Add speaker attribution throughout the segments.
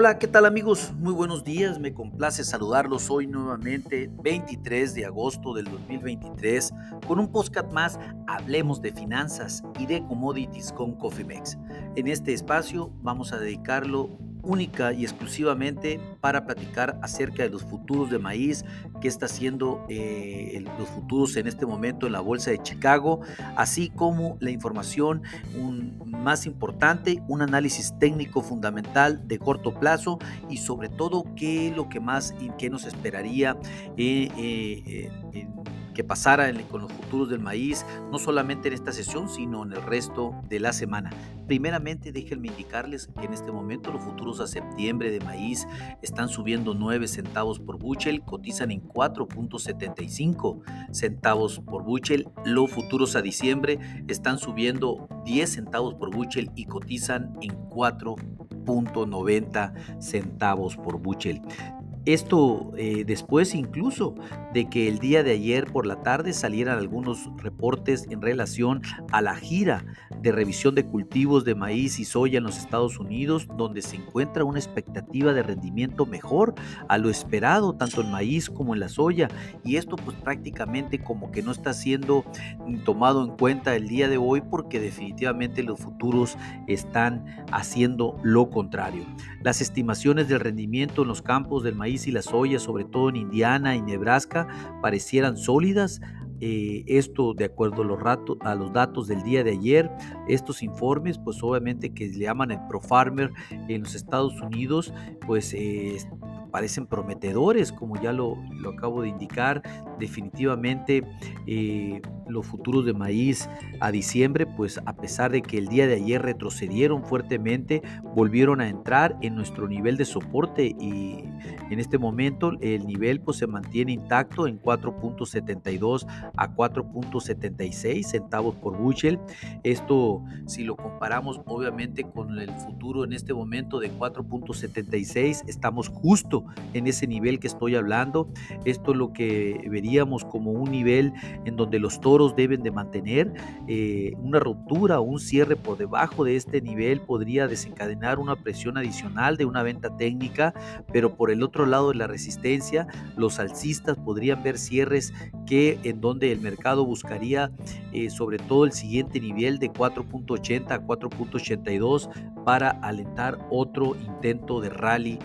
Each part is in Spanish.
Speaker 1: Hola, ¿qué tal amigos? Muy buenos días, me complace saludarlos hoy nuevamente, 23 de agosto del 2023, con un podcast más, hablemos de finanzas y de commodities con Cofimex. En este espacio vamos a dedicarlo única y exclusivamente para platicar acerca de los futuros de maíz, que está haciendo eh, los futuros en este momento en la Bolsa de Chicago, así como la información más importante, un análisis técnico fundamental de corto plazo y sobre todo qué es lo que más y qué nos esperaría eh, eh, que pasara con los futuros del maíz, no solamente en esta sesión, sino en el resto de la semana. Primeramente, déjenme indicarles que en este momento los futuros a septiembre de maíz están subiendo 9 centavos por buchel, cotizan en 4.75 centavos por buchel. Los futuros a diciembre están subiendo 10 centavos por buchel y cotizan en 4.90 centavos por buchel. Esto eh, después incluso de que el día de ayer por la tarde salieran algunos reportes en relación a la gira de revisión de cultivos de maíz y soya en los Estados Unidos, donde se encuentra una expectativa de rendimiento mejor a lo esperado, tanto en maíz como en la soya. Y esto pues prácticamente como que no está siendo tomado en cuenta el día de hoy porque definitivamente los futuros están haciendo lo contrario. Las estimaciones del rendimiento en los campos del maíz y la soya, sobre todo en Indiana y Nebraska, parecieran sólidas. Eh, esto de acuerdo a los, a los, datos del día de ayer, estos informes, pues obviamente que le llaman el ProFarmer en los Estados Unidos, pues eh, parecen prometedores, como ya lo, lo acabo de indicar. Definitivamente eh, los futuros de maíz a diciembre, pues a pesar de que el día de ayer retrocedieron fuertemente, volvieron a entrar en nuestro nivel de soporte y en este momento el nivel pues se mantiene intacto en 4.72 a 4.76 centavos por bushel. Esto si lo comparamos obviamente con el futuro en este momento de 4.76, estamos justo en ese nivel que estoy hablando. Esto es lo que veríamos como un nivel en donde los toros deben de mantener. Eh, una ruptura o un cierre por debajo de este nivel podría desencadenar una presión adicional de una venta técnica, pero por el otro lado de la resistencia, los alcistas podrían ver cierres que en donde el mercado buscaría eh, sobre todo el siguiente nivel de 4.80 a 4.82 para alentar otro intento de rally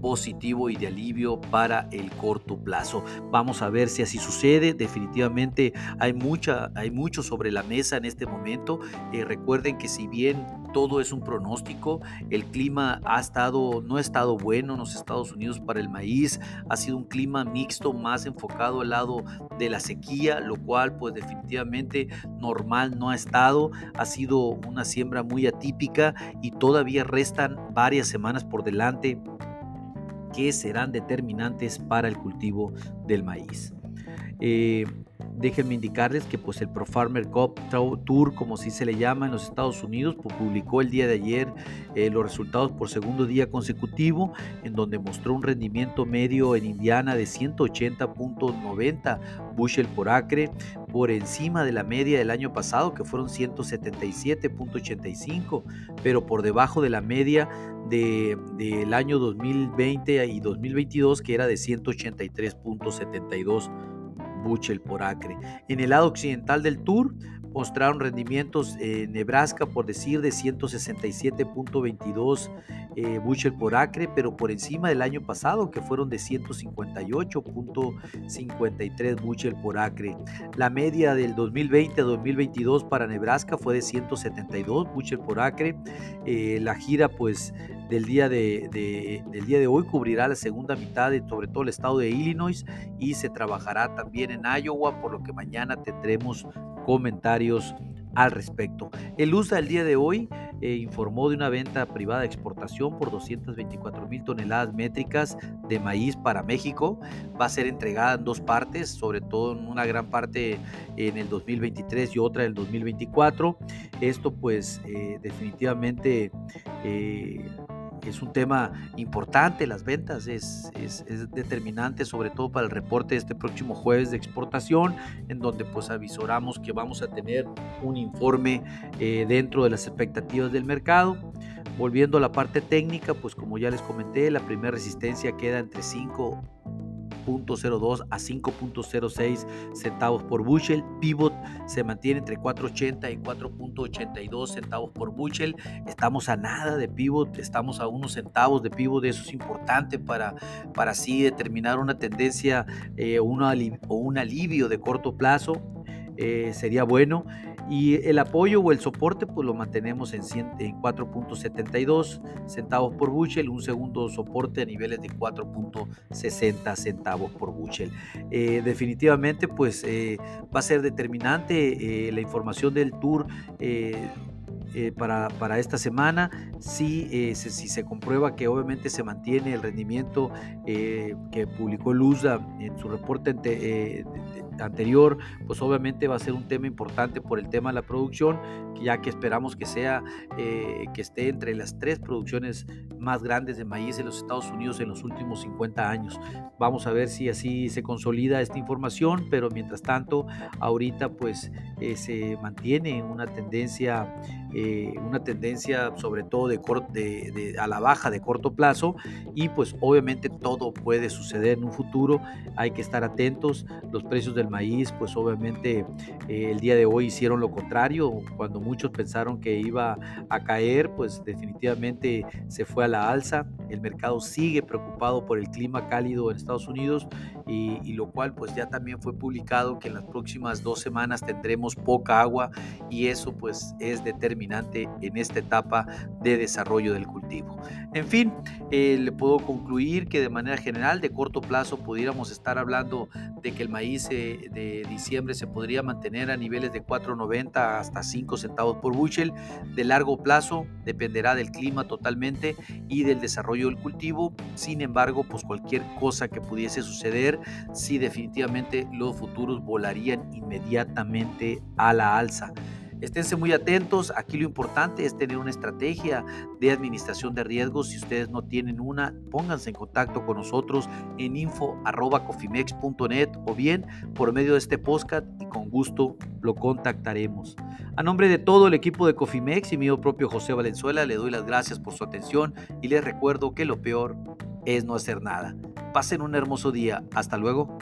Speaker 1: positivo y de alivio para el corto plazo. Vamos a ver si así sucede. Definitivamente hay, mucha, hay mucho sobre la mesa en este momento. Eh, recuerden que si bien todo es un pronóstico, el clima ha estado, no ha estado bueno en los Estados Unidos para el maíz. Ha sido un clima mixto más enfocado al lado de la sequía, lo cual pues definitivamente normal no ha estado. Ha sido una siembra muy atípica y todavía restan varias semanas por delante que serán determinantes para el cultivo del maíz. Eh, déjenme indicarles que pues el Pro Farmer Cup Tour, como si se le llama en los Estados Unidos, pues, publicó el día de ayer eh, los resultados por segundo día consecutivo, en donde mostró un rendimiento medio en Indiana de 180.90 bushel por acre, por encima de la media del año pasado, que fueron 177.85, pero por debajo de la media del año 2020 y 2022, que era de 183.72 buchel por acre. En el lado occidental del Tour mostraron rendimientos en Nebraska, por decir, de 167.22 eh, bushel por acre, pero por encima del año pasado, que fueron de 158.53 bushel por acre. La media del 2020 a 2022 para Nebraska fue de 172 bushel por acre. Eh, la gira, pues, del día de, del día de hoy cubrirá la segunda mitad de sobre todo el estado de Illinois y se trabajará también en Iowa, por lo que mañana tendremos comentarios al respecto. El USA el día de hoy eh, informó de una venta privada de exportación por 224 mil toneladas métricas de maíz para México. Va a ser entregada en dos partes, sobre todo en una gran parte en el 2023 y otra en el 2024. Esto pues eh, definitivamente... Eh, es un tema importante, las ventas es, determinante sobre todo para el reporte de este próximo jueves de exportación, en donde pues avisoramos que vamos a tener un informe eh, dentro de las expectativas del mercado. Volviendo a la parte técnica, pues como ya les comenté, la primera resistencia queda entre 5 5.02 a 5.06 centavos por bushel. Pivot se mantiene entre 4.80 y 4.82 centavos por bushel. Estamos a nada de pivot, estamos a unos centavos de pivot. Eso es importante para, para así determinar una tendencia eh, o un alivio de corto plazo. Eh, sería bueno. Y el apoyo o el soporte, pues lo mantenemos en, en 4.72 centavos por bushel, un segundo soporte a niveles de 4.60 centavos por bushel. Eh, definitivamente, pues eh, va a ser determinante la información del tour. para, para, esta semana si, si se comprueba que obviamente se mantiene el rendimiento que publicó Lusa en su reporte anterior, pues obviamente va a ser un tema importante por el tema de la producción, ya que esperamos que sea, eh, que esté entre las tres producciones más grandes de maíz en los Estados Unidos en los últimos 50 años. Vamos a ver si así se consolida esta información, pero mientras tanto, ahorita pues eh, se mantiene una tendencia, eh, una tendencia sobre todo de, de, a la baja de corto plazo y pues obviamente todo puede suceder en un futuro, hay que estar atentos, los precios maíz, pues obviamente eh, el día de hoy hicieron lo contrario, cuando muchos pensaron que iba a caer, pues definitivamente se fue a la alza, el mercado sigue preocupado por el clima cálido en Estados Unidos y, y lo cual pues ya también fue publicado que en las próximas dos semanas tendremos poca agua y eso pues es determinante en esta etapa de desarrollo del cultivo. En fin, eh, le puedo concluir que de manera general de corto plazo pudiéramos estar hablando de que el maíz eh, de diciembre se podría mantener a niveles de 4.90 hasta 5 centavos por bushel. De largo plazo dependerá del clima totalmente y del desarrollo del cultivo. Sin embargo, pues cualquier cosa que pudiese suceder, sí definitivamente los futuros volarían inmediatamente a la alza. Esténse muy atentos. Aquí lo importante es tener una estrategia de administración de riesgos. Si ustedes no tienen una, pónganse en contacto con nosotros en info.cofimex.net o bien por medio de este podcast y con gusto lo contactaremos. A nombre de todo el equipo de Cofimex y mío propio José Valenzuela, le doy las gracias por su atención y les recuerdo que lo peor es no hacer nada. Pasen un hermoso día. Hasta luego.